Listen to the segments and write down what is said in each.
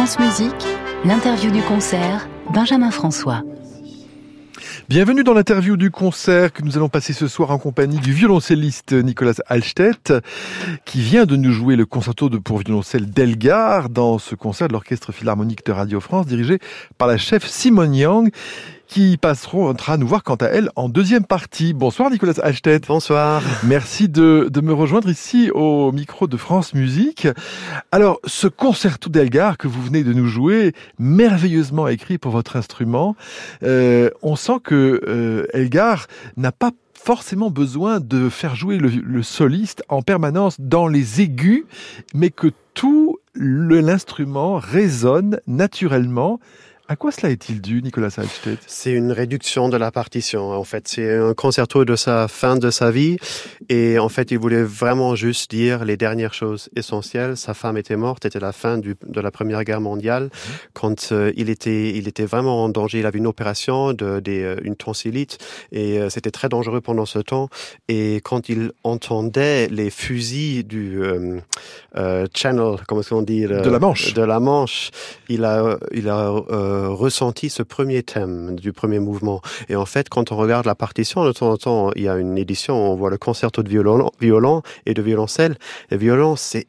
France Musique, l'interview du concert, Benjamin François. Bienvenue dans l'interview du concert que nous allons passer ce soir en compagnie du violoncelliste Nicolas Alstedt, qui vient de nous jouer le concerto de pour violoncelle d'Elgar dans ce concert de l'Orchestre Philharmonique de Radio France dirigé par la chef Simone Yang qui passeront à nous voir quant à elle en deuxième partie. Bonsoir Nicolas Alstedt. Bonsoir. Merci de, de, me rejoindre ici au micro de France Musique. Alors, ce concerto d'Elgar que vous venez de nous jouer, merveilleusement écrit pour votre instrument, euh, on sent que euh, Elgar n'a pas forcément besoin de faire jouer le, le, soliste en permanence dans les aigus, mais que tout l'instrument résonne naturellement à quoi cela est-il dû, Nicolas Halstedt C'est une réduction de la partition. En fait, c'est un concerto de sa fin de sa vie, et en fait, il voulait vraiment juste dire les dernières choses essentielles. Sa femme était morte, c'était la fin du, de la Première Guerre mondiale, mmh. quand euh, il était, il était vraiment en danger. Il avait une opération de, de euh, une tonsillite, et euh, c'était très dangereux pendant ce temps. Et quand il entendait les fusils du euh, Channel, comment est-ce qu'on dit De la Manche. De la Manche, il a, il a ressenti ce premier thème du premier mouvement. Et en fait, quand on regarde la partition, de temps en temps, il y a une édition, on voit le concerto de violon, violon et de violoncelle. Le violon, c'est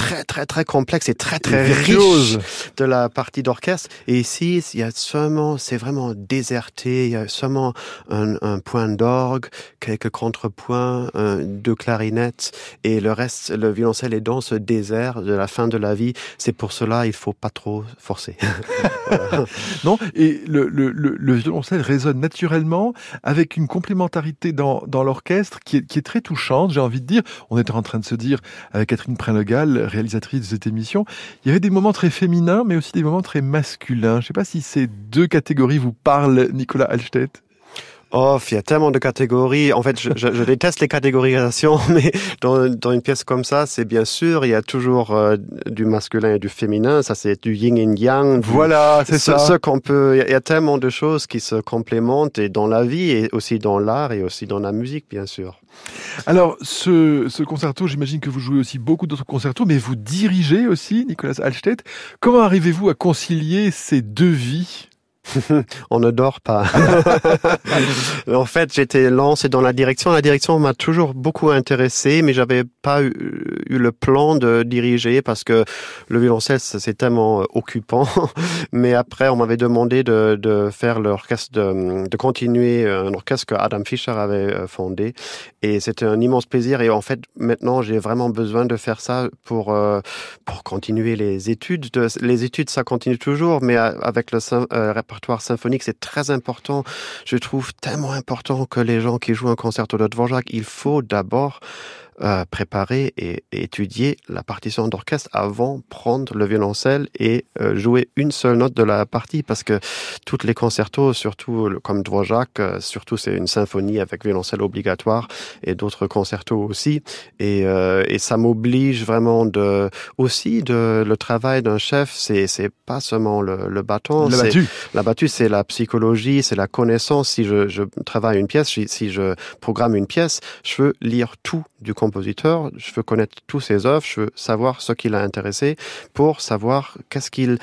très très très complexe et très très riche de la partie d'orchestre. Et ici, il y a seulement, c'est vraiment déserté. Il y a seulement un, un point d'orgue, quelques contrepoints, deux clarinettes et le reste, le violoncelle est dans ce désert de la fin de la vie. C'est pour cela, il faut pas trop forcer. non, et le, le, le, violoncelle résonne naturellement avec une complémentarité dans, dans l'orchestre qui est, qui est très touchante. J'ai envie de dire, on était en train de se dire avec Catherine Prenegal réalisatrice de cette émission, il y avait des moments très féminins, mais aussi des moments très masculins. Je ne sais pas si ces deux catégories vous parlent, Nicolas Alstedt. Oh, il y a tellement de catégories. En fait, je, je, je déteste les catégorisations, mais dans, dans, une pièce comme ça, c'est bien sûr, il y a toujours euh, du masculin et du féminin. Ça, c'est du yin et yang. Voilà, c'est ça. Ce qu'on peut. Il y a tellement de choses qui se complémentent et dans la vie et aussi dans l'art et aussi dans la musique, bien sûr. Alors, ce, ce concerto, j'imagine que vous jouez aussi beaucoup d'autres concertos, mais vous dirigez aussi, Nicolas Alstedt. Comment arrivez-vous à concilier ces deux vies? on ne dort pas. en fait, j'étais lancé dans la direction. La direction m'a toujours beaucoup intéressé, mais j'avais pas eu, eu, le plan de diriger parce que le violoncelle, c'est tellement euh, occupant. mais après, on m'avait demandé de, de faire l'orchestre, de, de, continuer un orchestre que Adam Fischer avait euh, fondé. Et c'était un immense plaisir. Et en fait, maintenant, j'ai vraiment besoin de faire ça pour, euh, pour continuer les études. De, les études, ça continue toujours, mais avec le euh, répertoire symphonique, c'est très important. Je trouve tellement important que les gens qui jouent un concerto de Dvorak, il faut d'abord euh, préparer et, et, étudier la partition d'orchestre avant prendre le violoncelle et euh, jouer une seule note de la partie. Parce que toutes les concertos, surtout comme Dvorak, euh, surtout c'est une symphonie avec violoncelle obligatoire et d'autres concertos aussi. Et, euh, et ça m'oblige vraiment de aussi de le travail d'un chef c'est c'est pas seulement le, le bâton la battue. la battue c'est la psychologie c'est la connaissance. Si je, je travaille une pièce si, si je programme une pièce je veux lire tout du compositeur, je veux connaître tous ses œuvres, je veux savoir ce qui l'a intéressé pour savoir qu'est-ce qu'il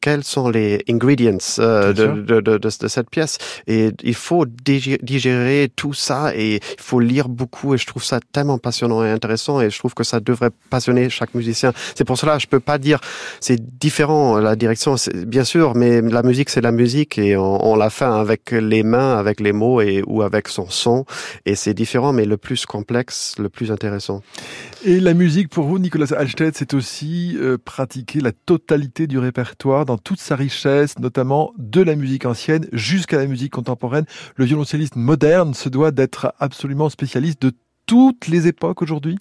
quels sont les ingredients euh, de, de, de, de, cette pièce. Et il faut digérer tout ça et il faut lire beaucoup et je trouve ça tellement passionnant et intéressant et je trouve que ça devrait passionner chaque musicien. C'est pour cela je peux pas dire c'est différent la direction, bien sûr, mais la musique c'est la musique et on, on la fait avec les mains, avec les mots et ou avec son son et c'est différent mais le plus complexe, le plus intéressant. Et la musique pour vous, Nicolas Alstedt, c'est aussi euh, pratiquer la totalité du répertoire dans toute sa richesse, notamment de la musique ancienne jusqu'à la musique contemporaine. Le violoncelliste moderne se doit d'être absolument spécialiste de toutes les époques aujourd'hui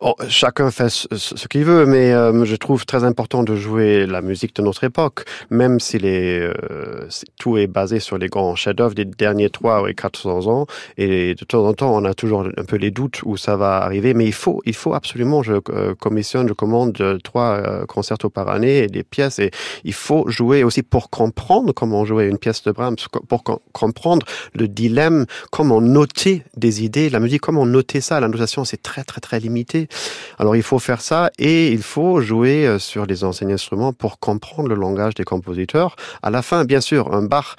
Oh, chacun fait ce, qu'il veut, mais euh, je trouve très important de jouer la musique de notre époque, même si les, euh, tout est basé sur les grands chefs-d'œuvre des derniers 3 ou 400 ans. Et de temps en temps, on a toujours un peu les doutes où ça va arriver, mais il faut, il faut absolument, je euh, commissionne, je commande trois euh, concertos par année et des pièces, et il faut jouer aussi pour comprendre comment jouer une pièce de Brahms, pour co comprendre le dilemme, comment noter des idées, la musique, comment noter ça. La notation, c'est très, très, très limité Alors il faut faire ça et il faut jouer euh, sur les anciens instruments pour comprendre le langage des compositeurs. À la fin, bien sûr, un Bach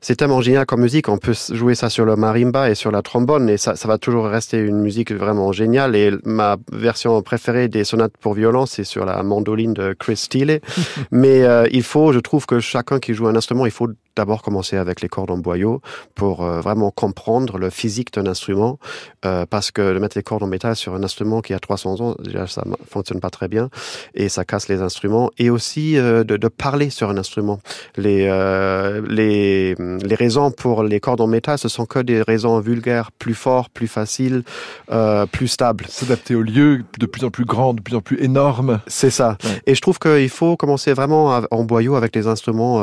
c'est tellement génial comme musique. On peut jouer ça sur le marimba et sur la trombone et ça, ça va toujours rester une musique vraiment géniale. Et ma version préférée des sonates pour violon, c'est sur la mandoline de Chris Steele. Mais euh, il faut, je trouve que chacun qui joue un instrument, il faut d'abord commencer avec les cordes en boyau pour euh, vraiment comprendre le physique d'un instrument, euh, parce que de mettre les cordes en métal sur un instrument qui a 300 ans, déjà ça fonctionne pas très bien et ça casse les instruments. Et aussi euh, de, de, parler sur un instrument. Les, les, les raisons pour les cordes en métal, ce sont que des raisons vulgaires, plus forts, plus faciles, plus stables. S'adapter au lieu de plus en plus grand, de plus en plus énorme. C'est ça. Ouais. Et je trouve qu'il faut commencer vraiment en boyau avec les instruments.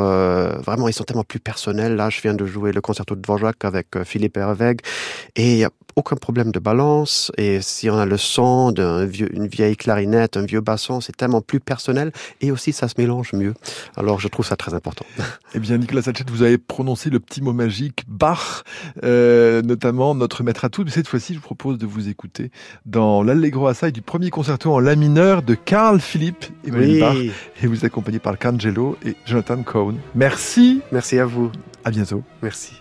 vraiment, ils sont tellement plus personnel. Là, je viens de jouer le concerto de Dvorak avec Philippe Herveg et il a aucun problème de balance. Et si on a le son d'une vieille clarinette, un vieux basson, c'est tellement plus personnel et aussi ça se mélange mieux. Alors je trouve ça très important. Eh bien, Nicolas Sachet, vous avez prononcé le petit mot magique Bach, euh, notamment notre maître à tout. Mais cette fois-ci, je vous propose de vous écouter dans l'Allegro assai du premier concerto en la mineur de Carl Philippe Emmanuel oui. Bach et vous accompagné par Cangelo et Jonathan Cohn. Merci. Merci à vous. À bientôt. Merci.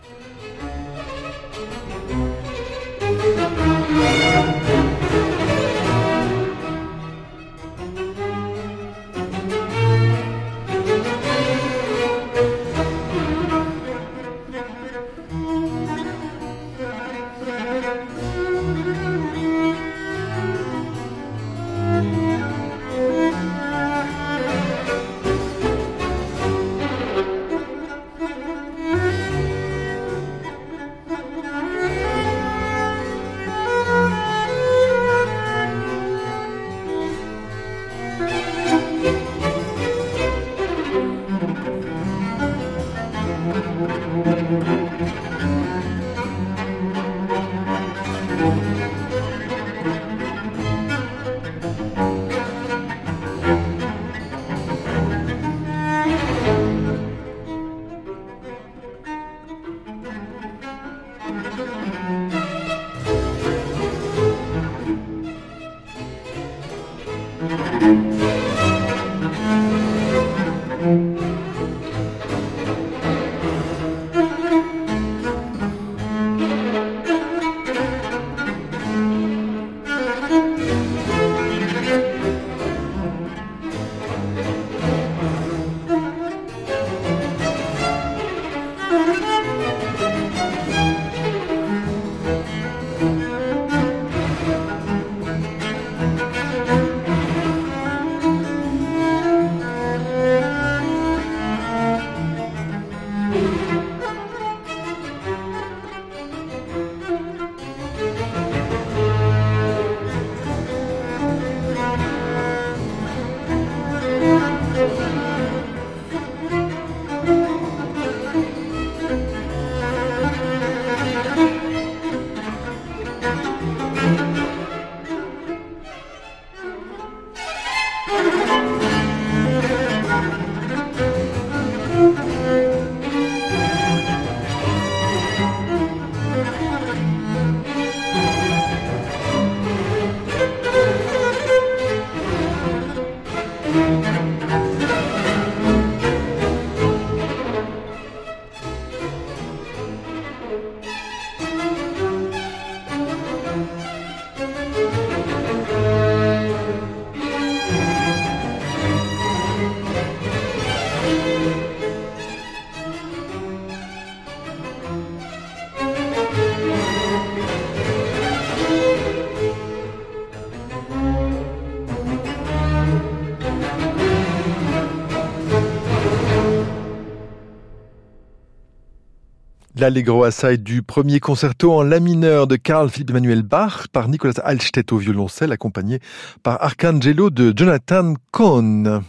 L'Allegro assai du premier concerto en la mineur de Carl Philipp Emmanuel Bach par Nicolas Alstedt au violoncelle accompagné par Arcangelo de Jonathan Cohn.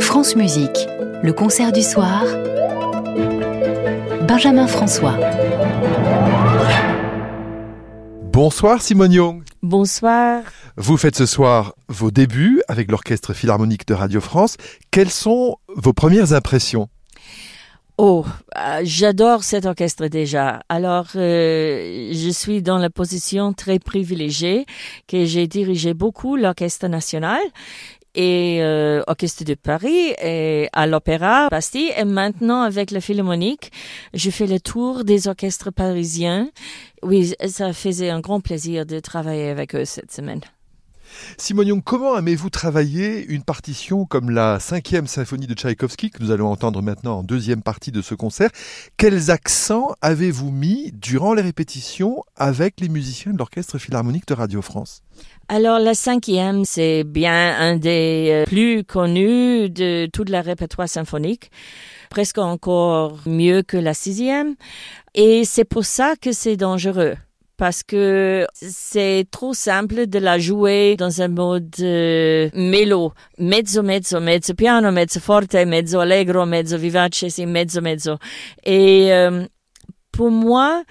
France Musique, le concert du soir. Benjamin François. Bonsoir Simone Young. Bonsoir. Vous faites ce soir vos débuts avec l'Orchestre Philharmonique de Radio France. Quelles sont vos premières impressions? Oh, euh, j'adore cet orchestre déjà. Alors, euh, je suis dans la position très privilégiée que j'ai dirigé beaucoup l'orchestre national et euh, orchestre de Paris et à l'Opéra Bastille et maintenant avec la Philharmonique, je fais le tour des orchestres parisiens. Oui, ça faisait un grand plaisir de travailler avec eux cette semaine. Simon Young, comment aimez-vous travailler une partition comme la cinquième symphonie de Tchaïkovski, que nous allons entendre maintenant en deuxième partie de ce concert? Quels accents avez-vous mis durant les répétitions avec les musiciens de l'Orchestre Philharmonique de Radio France? Alors la cinquième, c'est bien un des euh, plus connus de toute la répertoire symphonique, presque encore mieux que la sixième. Et c'est pour ça que c'est dangereux parce que c'est trop simple de la jouer dans un mode euh, mezzo, mezzo, mezzo piano, mezzo forte, mezzo allegro, mezzo vivace, c'est mezzo, mezzo. Et euh, pour moi,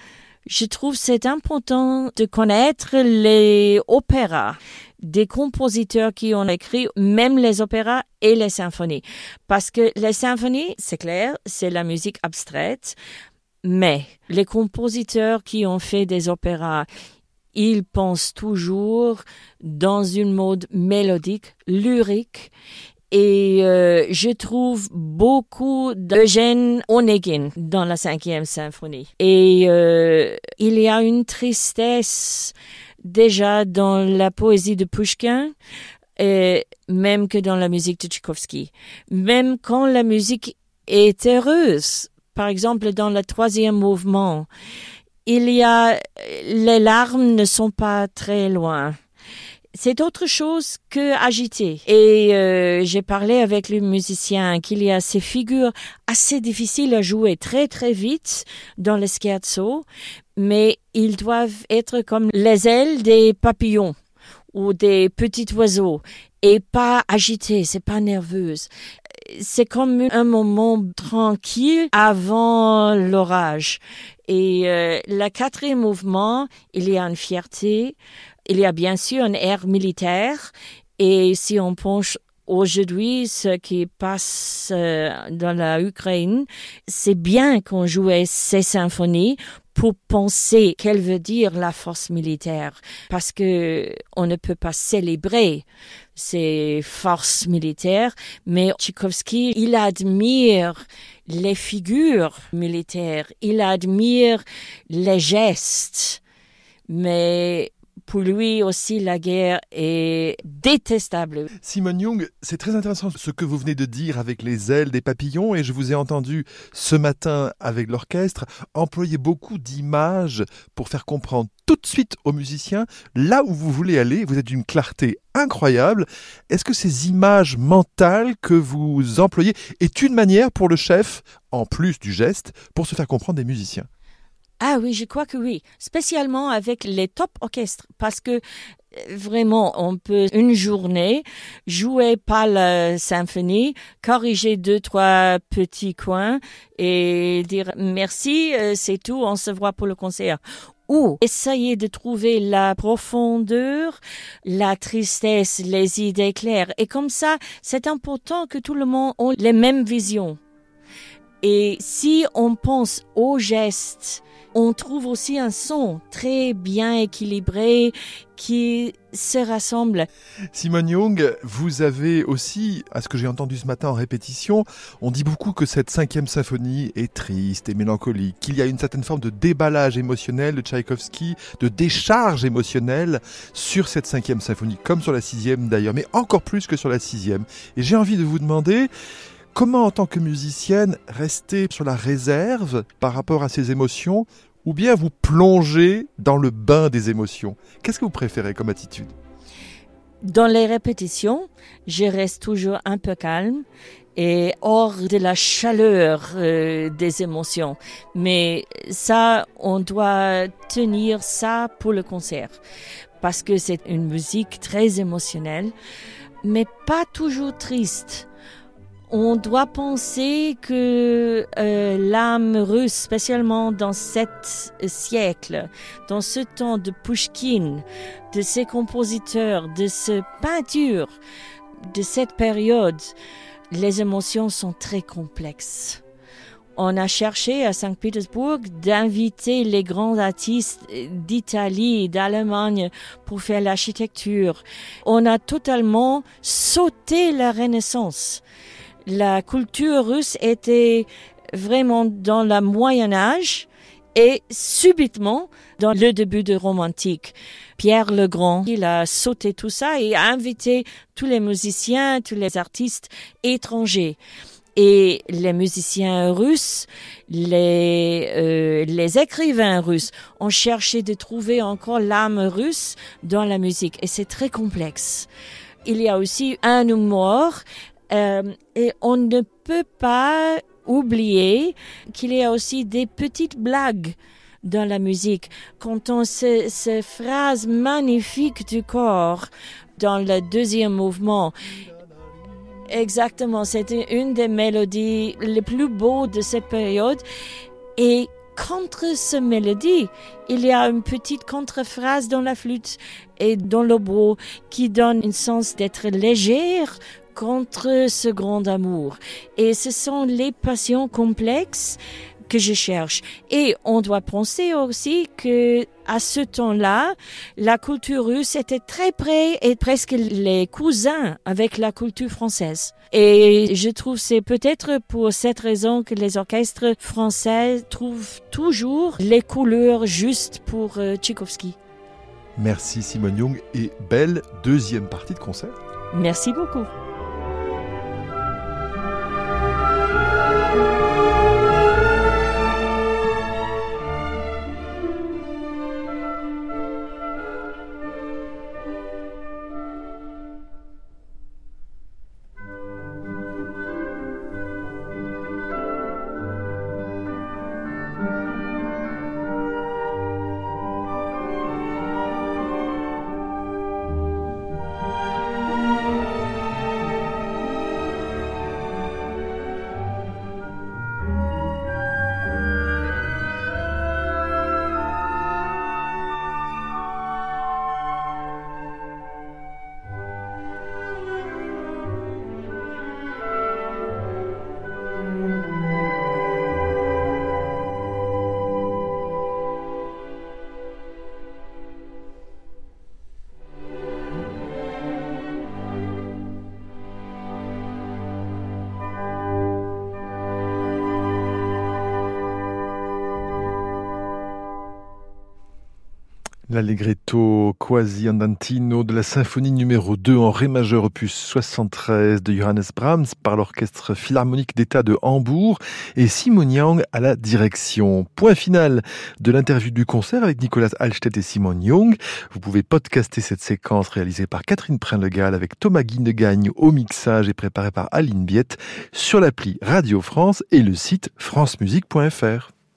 je trouve c'est important de connaître les opéras des compositeurs qui ont écrit même les opéras et les symphonies. Parce que les symphonies, c'est clair, c'est la musique abstraite, mais les compositeurs qui ont fait des opéras, ils pensent toujours dans une mode mélodique, lyrique. Et euh, je trouve beaucoup d'Eugène Onegin dans la cinquième symphonie. Et euh, il y a une tristesse déjà dans la poésie de Pushkin, et même que dans la musique de Tchaïkovski. Même quand la musique est heureuse, par exemple, dans le troisième mouvement, il y a, les larmes ne sont pas très loin. C'est autre chose que agité. Et euh, j'ai parlé avec le musicien qu'il y a ces figures assez difficiles à jouer très très vite dans le scherzo, mais ils doivent être comme les ailes des papillons ou des petits oiseaux et pas agités, c'est pas nerveuse c'est comme un moment tranquille avant l'orage. Et euh, le quatrième mouvement, il y a une fierté, il y a bien sûr un air militaire. Et si on penche aujourd'hui ce qui passe euh, dans la Ukraine, c'est bien qu'on jouait ces symphonies pour penser qu'elle veut dire la force militaire, parce que on ne peut pas célébrer ces forces militaires, mais Tchaïkovski, il admire les figures militaires, il admire les gestes, mais pour lui aussi, la guerre est détestable. Simone Young, c'est très intéressant ce que vous venez de dire avec les ailes des papillons et je vous ai entendu ce matin avec l'orchestre employer beaucoup d'images pour faire comprendre tout de suite aux musiciens là où vous voulez aller. Vous êtes d'une clarté incroyable. Est-ce que ces images mentales que vous employez est une manière pour le chef, en plus du geste, pour se faire comprendre des musiciens? Ah oui, je crois que oui, spécialement avec les top orchestres, parce que euh, vraiment, on peut une journée jouer pas la symphonie, corriger deux, trois petits coins et dire merci, euh, c'est tout, on se voit pour le concert. Ou essayer de trouver la profondeur, la tristesse, les idées claires. Et comme ça, c'est important que tout le monde ait les mêmes visions. Et si on pense aux gestes, on trouve aussi un son très bien équilibré qui se rassemble. Simone Young, vous avez aussi, à ce que j'ai entendu ce matin en répétition, on dit beaucoup que cette cinquième symphonie est triste et mélancolique, qu'il y a une certaine forme de déballage émotionnel de Tchaïkovski, de décharge émotionnelle sur cette cinquième symphonie, comme sur la sixième d'ailleurs, mais encore plus que sur la sixième. Et j'ai envie de vous demander, Comment, en tant que musicienne, rester sur la réserve par rapport à ces émotions ou bien vous plonger dans le bain des émotions? Qu'est-ce que vous préférez comme attitude? Dans les répétitions, je reste toujours un peu calme et hors de la chaleur euh, des émotions. Mais ça, on doit tenir ça pour le concert parce que c'est une musique très émotionnelle, mais pas toujours triste on doit penser que euh, l'âme russe, spécialement dans cet siècle, dans ce temps de Pushkin, de ces compositeurs, de ce peinture, de cette période, les émotions sont très complexes. on a cherché à Saint-Pétersbourg d'inviter les grands artistes d'Italie, d'Allemagne pour faire l'architecture. On a totalement sauté la Renaissance. La culture russe était vraiment dans le Moyen Âge et subitement dans le début du romantique. Pierre le Grand, il a sauté tout ça et a invité tous les musiciens, tous les artistes étrangers. Et les musiciens russes, les, euh, les écrivains russes ont cherché de trouver encore l'âme russe dans la musique. Et c'est très complexe. Il y a aussi un humour et on ne peut pas oublier qu'il y a aussi des petites blagues dans la musique. Quand on ces, ces phrases magnifiques du corps dans le deuxième mouvement, Exactement, c'était une des mélodies les plus beaux de cette période. Et contre ce mélodie, il y a une petite contre-phrase dans la flûte et dans le beau qui donne un sens d'être légère contre ce grand amour. Et ce sont les passions complexes que je cherche. Et on doit penser aussi que à ce temps-là, la culture russe était très près et presque les cousins avec la culture française. Et je trouve c'est peut-être pour cette raison que les orchestres français trouvent toujours les couleurs justes pour euh, Tchaïkovski. Merci Simone Young et belle deuxième partie de concert. Merci beaucoup. L'allegretto quasi andantino de la symphonie numéro 2 en ré majeur opus 73 de Johannes Brahms par l'orchestre philharmonique d'État de Hambourg et Simon Young à la direction. Point final de l'interview du concert avec Nicolas Alstedt et Simon Young. Vous pouvez podcaster cette séquence réalisée par Catherine Prinlegal avec Thomas Guinegagne au mixage et préparée par Aline Biette sur l'appli Radio France et le site francemusique.fr.